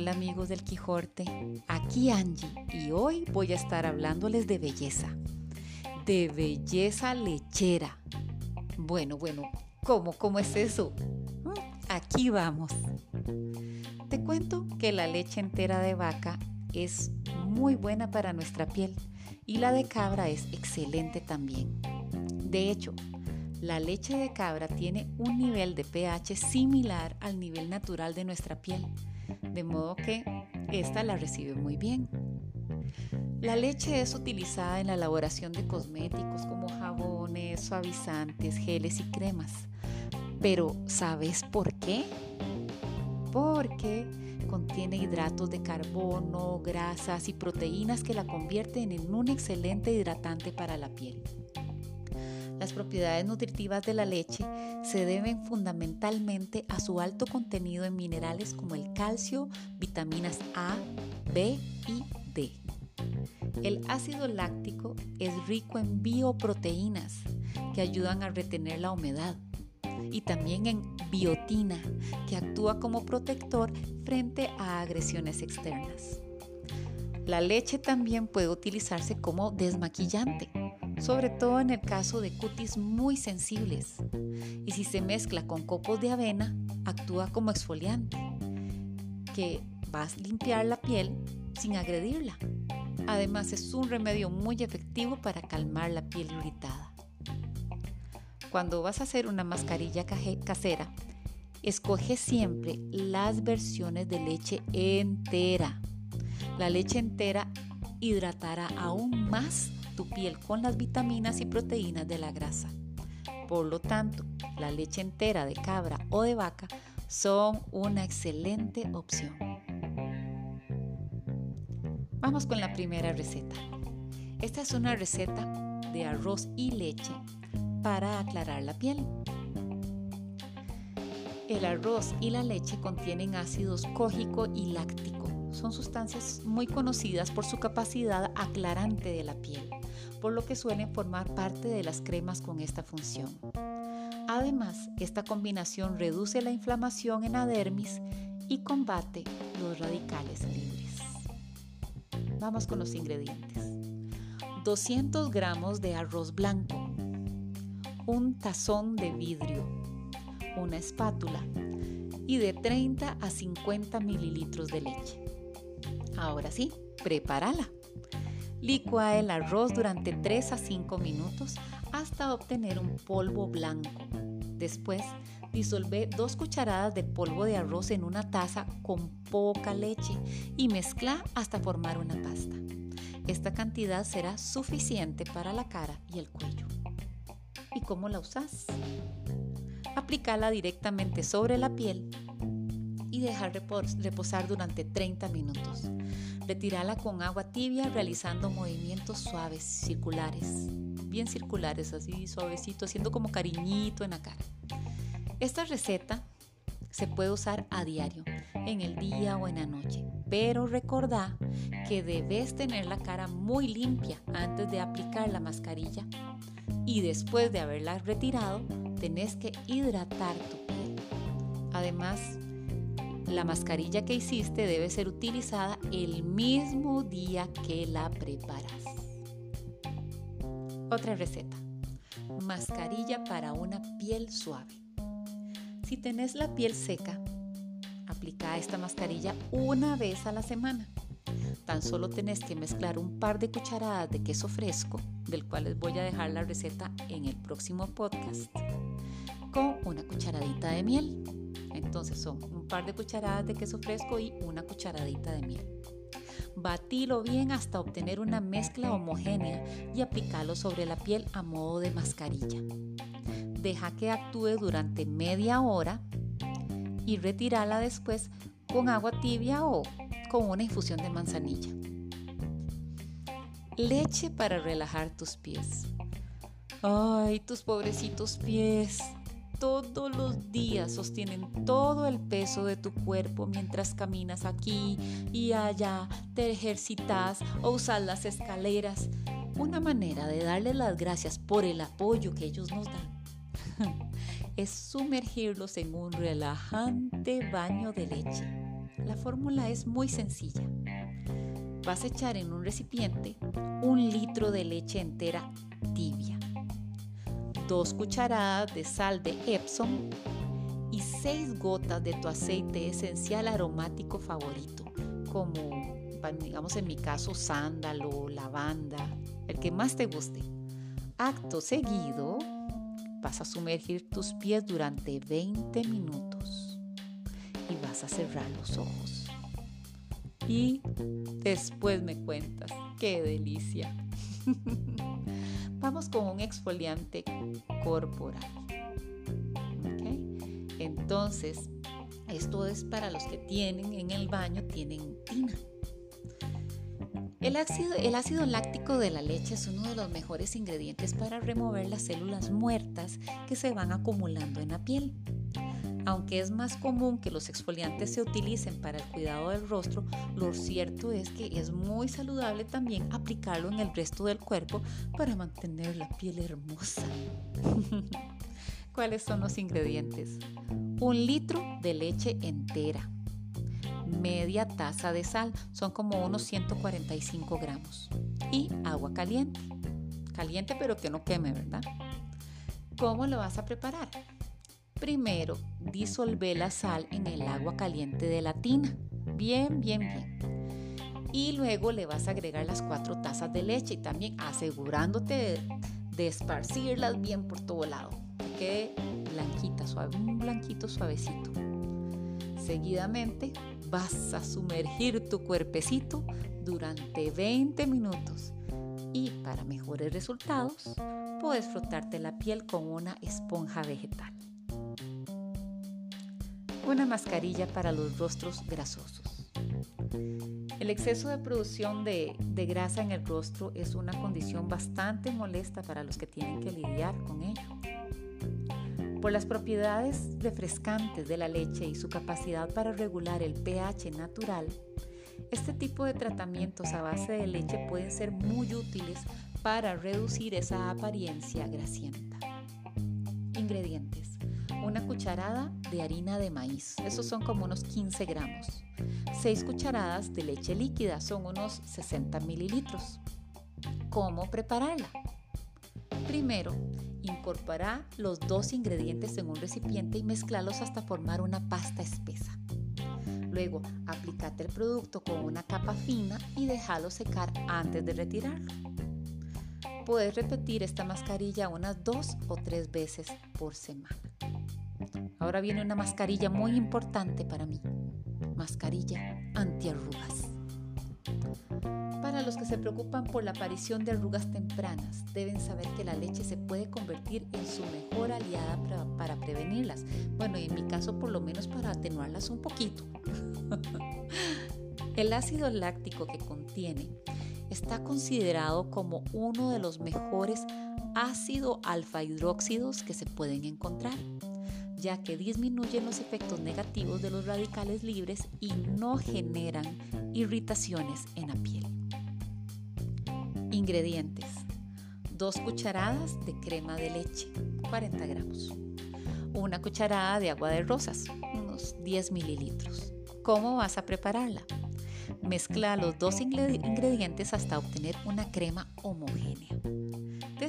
Hola amigos del Quijote, aquí Angie y hoy voy a estar hablándoles de belleza, de belleza lechera. Bueno, bueno, ¿cómo? ¿Cómo es eso? Mm, aquí vamos. Te cuento que la leche entera de vaca es muy buena para nuestra piel y la de cabra es excelente también. De hecho, la leche de cabra tiene un nivel de pH similar al nivel natural de nuestra piel, de modo que esta la recibe muy bien. La leche es utilizada en la elaboración de cosméticos como jabones, suavizantes, geles y cremas. Pero ¿sabes por qué? Porque contiene hidratos de carbono, grasas y proteínas que la convierten en un excelente hidratante para la piel. Las propiedades nutritivas de la leche se deben fundamentalmente a su alto contenido en minerales como el calcio, vitaminas A, B y D. El ácido láctico es rico en bioproteínas que ayudan a retener la humedad y también en biotina que actúa como protector frente a agresiones externas. La leche también puede utilizarse como desmaquillante sobre todo en el caso de cutis muy sensibles. Y si se mezcla con copos de avena, actúa como exfoliante, que va a limpiar la piel sin agredirla. Además es un remedio muy efectivo para calmar la piel irritada. Cuando vas a hacer una mascarilla casera, escoge siempre las versiones de leche entera. La leche entera hidratará aún más piel con las vitaminas y proteínas de la grasa. Por lo tanto, la leche entera de cabra o de vaca son una excelente opción. Vamos con la primera receta. Esta es una receta de arroz y leche para aclarar la piel. El arroz y la leche contienen ácidos cógico y láctico. Son sustancias muy conocidas por su capacidad aclarante de la piel por lo que suelen formar parte de las cremas con esta función. Además, esta combinación reduce la inflamación en la dermis y combate los radicales libres. Vamos con los ingredientes. 200 gramos de arroz blanco, un tazón de vidrio, una espátula y de 30 a 50 mililitros de leche. Ahora sí, prepárala. Licua el arroz durante 3 a 5 minutos hasta obtener un polvo blanco. Después, disolve 2 cucharadas de polvo de arroz en una taza con poca leche y mezcla hasta formar una pasta. Esta cantidad será suficiente para la cara y el cuello. ¿Y cómo la usas? Aplicala directamente sobre la piel y dejar reposar durante 30 minutos. Retirala con agua tibia realizando movimientos suaves, circulares, bien circulares, así suavecito, haciendo como cariñito en la cara. Esta receta se puede usar a diario, en el día o en la noche, pero recordá que debes tener la cara muy limpia antes de aplicar la mascarilla y después de haberla retirado, tenés que hidratar tu piel. Además, la mascarilla que hiciste debe ser utilizada el mismo día que la preparas. Otra receta. Mascarilla para una piel suave. Si tenés la piel seca, aplica esta mascarilla una vez a la semana. Tan solo tenés que mezclar un par de cucharadas de queso fresco, del cual les voy a dejar la receta en el próximo podcast, con una cucharadita de miel entonces son par de cucharadas de queso fresco y una cucharadita de miel. Batilo bien hasta obtener una mezcla homogénea y aplicarlo sobre la piel a modo de mascarilla. Deja que actúe durante media hora y retirala después con agua tibia o con una infusión de manzanilla. Leche para relajar tus pies. Ay, tus pobrecitos pies todos los días sostienen todo el peso de tu cuerpo mientras caminas aquí y allá, te ejercitas o usas las escaleras. Una manera de darles las gracias por el apoyo que ellos nos dan es sumergirlos en un relajante baño de leche. La fórmula es muy sencilla. Vas a echar en un recipiente un litro de leche entera tibia, dos cucharadas de sal de Epsom y seis gotas de tu aceite esencial aromático favorito, como digamos en mi caso sándalo, lavanda, el que más te guste. Acto seguido, vas a sumergir tus pies durante 20 minutos y vas a cerrar los ojos. Y después me cuentas, qué delicia. Vamos con un exfoliante corporal. Entonces, esto es para los que tienen en el baño, tienen tina. El ácido, el ácido, láctico de la leche es uno de los mejores ingredientes para remover las células muertas que se van acumulando en la piel. Aunque es más común que los exfoliantes se utilicen para el cuidado del rostro, lo cierto es que es muy saludable también aplicarlo en el resto del cuerpo para mantener la piel hermosa. ¿Cuáles son los ingredientes? Un litro de leche entera media taza de sal, son como unos 145 gramos, y agua caliente, caliente pero que no queme, ¿verdad? ¿Cómo lo vas a preparar? Primero, disolve la sal en el agua caliente de la tina, bien, bien, bien. Y luego le vas a agregar las cuatro tazas de leche y también asegurándote de, esparcirlas bien por todo lado. Que blanquita, suave, un blanquito suavecito. Seguidamente vas a sumergir tu cuerpecito durante 20 minutos y para mejores resultados puedes frotarte la piel con una esponja vegetal. Una mascarilla para los rostros grasosos. El exceso de producción de, de, grasa en el rostro es una condición bastante molesta para los que tienen que lidiar con ello. Por las propiedades refrescantes de la leche y su capacidad para regular el pH natural, este tipo de tratamientos a base de leche pueden ser muy útiles para reducir esa apariencia grasienta. Ingredientes. Una cucharada de harina de maíz, esos son como unos 15 gramos. 6 cucharadas de leche líquida, son unos 60 mililitros. ¿Cómo prepararla? Primero, incorpora los dos ingredientes en un recipiente y mezclalos hasta formar una pasta espesa. Luego, aplícate el producto con una capa fina y déjalo secar antes de retirarlo. Puedes repetir esta mascarilla unas dos o tres veces por semana. Ahora viene una mascarilla muy importante para mí. Mascarilla antiarrugas. Para los que se preocupan por la aparición de arrugas tempranas, deben saber que la leche se puede convertir en su mejor aliada para, prevenirlas. Bueno, y en mi caso por lo menos para atenuarlas un poquito. El ácido láctico que contiene está considerado como uno de los mejores ácido alfa hidróxidos que se pueden encontrar ya que disminuyen los efectos negativos de los radicales libres y no generan irritaciones en la piel. Ingredientes. 2 cucharadas de crema de leche, 40 gramos. Una cucharada de agua de rosas, unos 10 mililitros. ¿Cómo vas a prepararla? Mezcla los dos ingredientes hasta obtener una crema homogénea.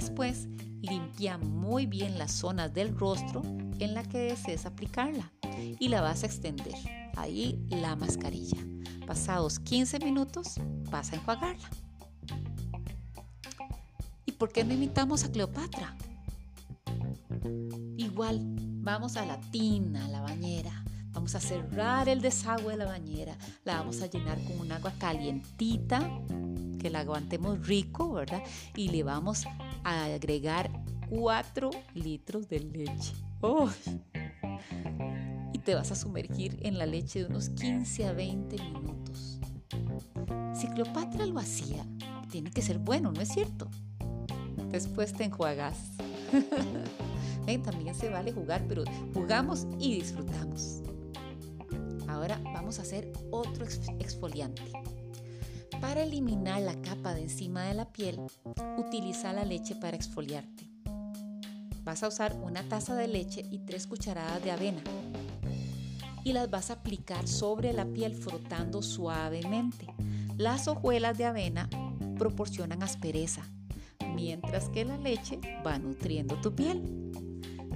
Después, limpia muy bien las zonas del rostro en la que desees aplicarla y la vas a extender. Ahí la mascarilla. Pasados 15 minutos vas a enjuagarla. ¿Y por qué no imitamos a Cleopatra? Igual, vamos a la tina, a la bañera. Vamos a cerrar el desagüe de la bañera. La vamos a llenar con un agua calientita, que la aguantemos rico, ¿verdad? Y le vamos a agregar 4 litros de leche. Y te vas a sumergir en la leche de unos 15 a 20 minutos. Si Cleopatra lo hacía, tiene que ser bueno, ¿no es cierto? Después te enjuagas. también se vale jugar, pero jugamos y disfrutamos. Ahora vamos a hacer otro exfoliante. Para eliminar la capa de encima de la piel, utiliza la leche para exfoliarte. Vas a usar una taza de leche y tres cucharadas de avena. y las vas a aplicar sobre la piel frotando suavemente. Las hojuelas de avena proporcionan aspereza, mientras que la leche va nutriendo tu piel.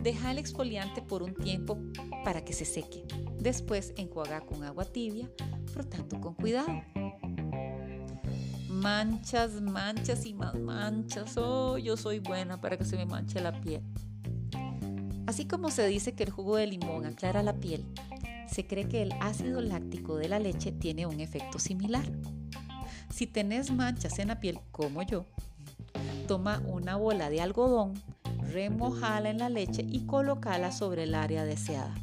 Deja el exfoliante por un tiempo para que se seque. Después enjuaga con agua tibia, frotando con cuidado. Manchas, manchas y más manchas. Oh, yo soy buena para que se me manche la piel. Así como se dice que el jugo de limón aclara la piel, se cree que el ácido láctico de la leche tiene un efecto similar. Si tenés manchas en la piel como yo, toma una bola de algodón, remojala en la leche y colocala sobre el área deseada.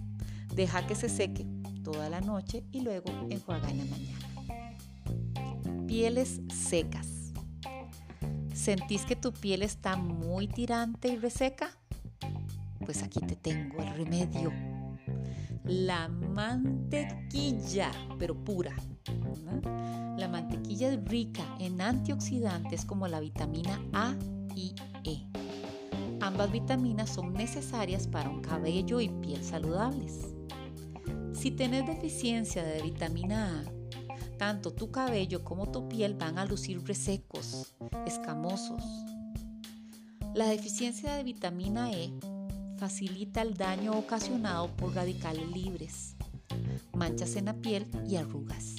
Deja que se seque toda la noche y luego enjuaga en la mañana. Pieles secas. ¿Sentís que tu piel está muy tirante y reseca? Pues aquí te tengo el remedio. La mantequilla, pero pura. La mantequilla es rica en antioxidantes como la vitamina A y E. Ambas vitaminas son necesarias para un cabello y piel saludables. Si tienes deficiencia de vitamina A, tanto tu cabello como tu piel van a lucir resecos, escamosos. La deficiencia de vitamina E facilita el daño ocasionado por radicales libres, manchas en la piel y arrugas.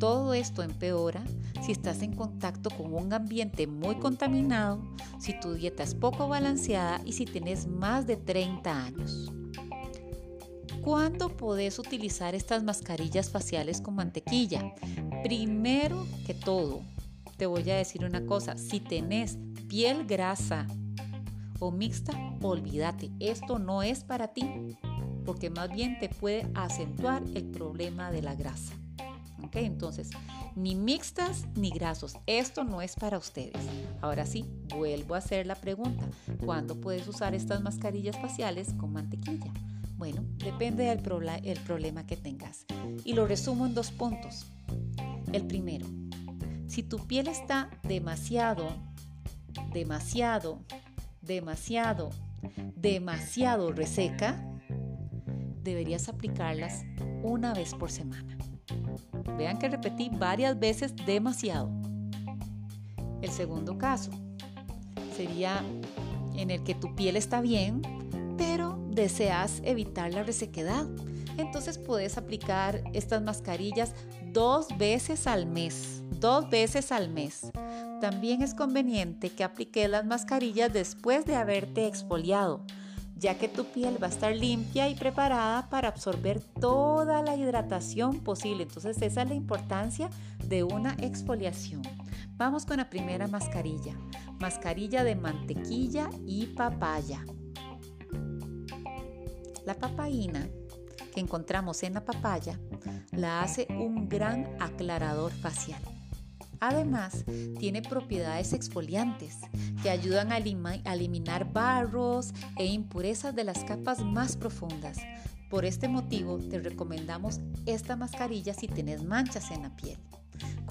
Todo esto empeora si estás en contacto con un ambiente muy contaminado, si tu dieta es poco balanceada y si tienes más de 30 años. ¿Cuándo podés utilizar estas mascarillas faciales con mantequilla? Primero que todo, te voy a decir una cosa, si tenés piel grasa o mixta, olvídate, esto no es para ti, porque más bien te puede acentuar el problema de la grasa. Entonces, ni mixtas ni grasos, esto no es para ustedes. Ahora sí, vuelvo a hacer la pregunta, ¿cuándo puedes usar estas mascarillas faciales con mantequilla? Bueno, depende del el problema que tengas. Y lo resumo en dos puntos. El primero, si tu piel está demasiado, demasiado demasiado, demasiado reseca, deberías aplicarlas una vez por semana. Vean que repetí varias veces demasiado. El segundo caso sería en el que tu piel está bien, deseas evitar la resequedad. Entonces puedes aplicar estas mascarillas dos veces al mes. Dos veces al mes. También es conveniente que apliques las mascarillas después de haberte exfoliado, ya que tu piel va a estar limpia y preparada para absorber toda la hidratación posible. Entonces esa es la importancia de una exfoliación. Vamos con la primera mascarilla. Mascarilla de mantequilla y papaya. La papaína que encontramos en la papaya la hace un gran aclarador facial. Además, tiene propiedades exfoliantes que ayudan a, eliminar barros e impurezas de las capas más profundas. Por este motivo, te recomendamos esta mascarilla si tienes manchas en la piel.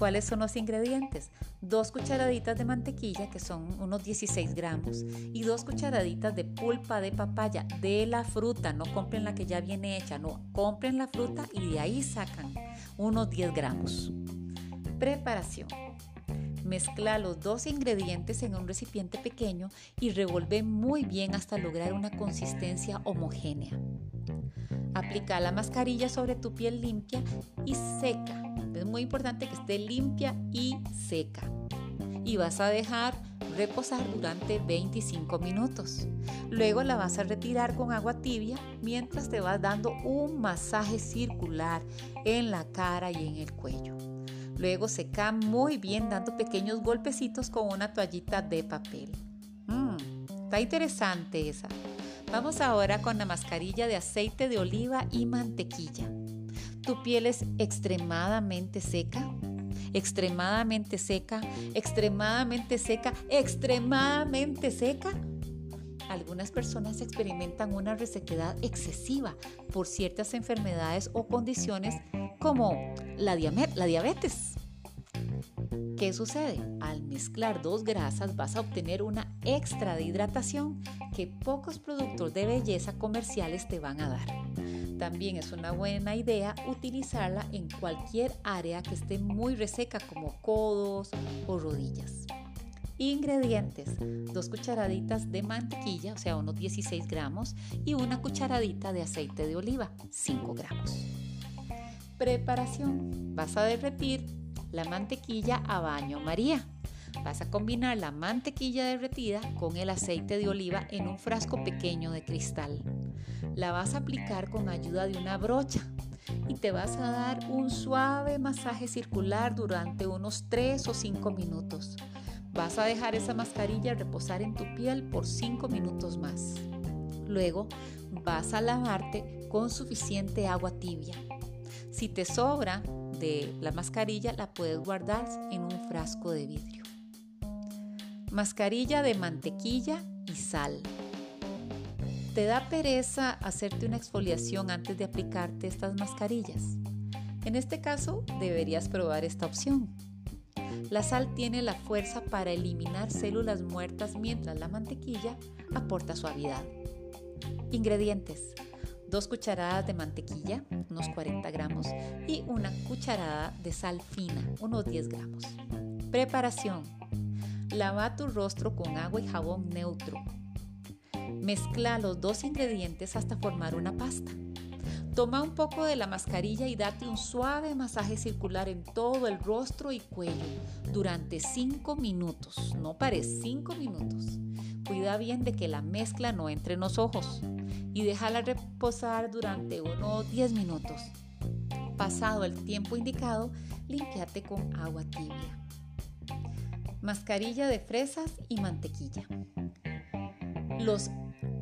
¿Cuáles son los ingredientes? Dos cucharaditas de mantequilla, que son unos 16 gramos, y dos cucharaditas de pulpa de papaya de la fruta. No compren la que ya viene hecha, no, compren la fruta y de ahí sacan unos 10 gramos. Preparación. Mezcla los dos ingredientes en un recipiente pequeño y revuelve muy bien hasta lograr una consistencia homogénea. Aplica la mascarilla sobre tu piel limpia y seca. Es muy importante que esté limpia y seca. Y vas a dejar reposar durante 25 minutos. Luego la vas a retirar con agua tibia mientras te vas dando un masaje circular en la cara y en el cuello. Luego seca muy bien dando pequeños golpecitos con una toallita de papel. Mmm, está interesante esa. Vamos ahora con la mascarilla de aceite de oliva y mantequilla. ¿Tu piel es extremadamente seca? Extremadamente seca, extremadamente seca, extremadamente seca. Algunas personas experimentan una resequedad excesiva por ciertas enfermedades o condiciones como la, diabetes. ¿Qué sucede? Al mezclar dos grasas vas a obtener una extra de hidratación que pocos productos de belleza comerciales te van a dar. también es una buena idea utilizarla en cualquier área que esté muy reseca como codos o rodillas. Ingredientes, dos cucharaditas de mantequilla, o sea, unos 16 gramos, y una cucharadita de aceite de oliva, 5 gramos. Preparación, vas a derretir la mantequilla a baño María. Vas a combinar la mantequilla derretida con el aceite de oliva en un frasco pequeño de cristal. La vas a aplicar con ayuda de una brocha y te vas a dar un suave masaje circular durante unos 3 o 5 minutos. Vas a dejar esa mascarilla reposar en tu piel por 5 minutos más. Luego vas a lavarte con suficiente agua tibia. Si te sobra la mascarilla, la puedes guardar en un frasco de vidrio. Mascarilla de mantequilla y sal. ¿Te da pereza hacerte una exfoliación antes de aplicarte estas mascarillas? En este caso, deberías probar esta opción. La sal tiene la fuerza para eliminar células muertas mientras la mantequilla aporta suavidad. Ingredientes. 2 cucharadas de mantequilla, unos 40 gramos, y una cucharada de sal fina, unos 10 gramos. Preparación. Lava tu rostro con agua y jabón neutro. Mezcla los dos ingredientes hasta formar una pasta. Toma un poco de la mascarilla y date un suave masaje circular en todo el rostro y cuello durante 5 minutos. No pares, 5 minutos. Cuida bien de que la mezcla no entre en los ojos y déjala reposar durante unos 10 minutos. Pasado el tiempo indicado, limpiate con agua tibia. Mascarilla de fresas y mantequilla. Los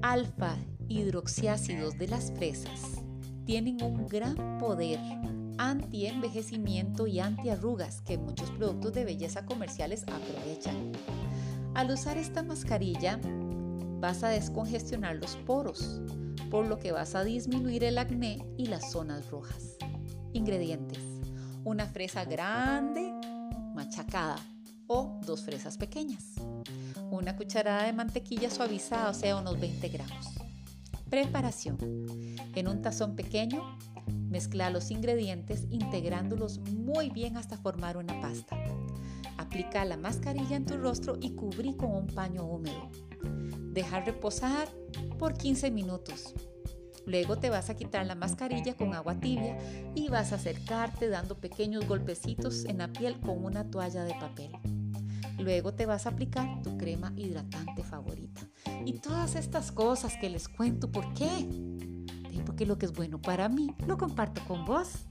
alfa hidroxiácidos de las fresas tienen un gran poder anti-envejecimiento y anti-arrugas que muchos productos de belleza comerciales aprovechan. Al usar esta mascarilla vas a descongestionar los poros, por lo que vas a disminuir el acné y las zonas rojas. Ingredientes. Una fresa grande machacada o dos fresas pequeñas. Una cucharada de mantequilla suavizada, o sea, unos 20 gramos. Preparación. En un tazón pequeño, mezcla los ingredientes integrándolos muy bien hasta formar una pasta. Aplica la mascarilla en tu rostro y cubrí con un paño húmedo. Dejar reposar por 15 minutos. Luego te vas a quitar la mascarilla con agua tibia y vas a acercarte dando pequeños golpecitos en la piel con una toalla de papel. Luego te vas a aplicar tu crema hidratante favorita. Y todas estas cosas que les cuento, ¿por qué? Porque lo que es bueno para mí lo comparto con vos.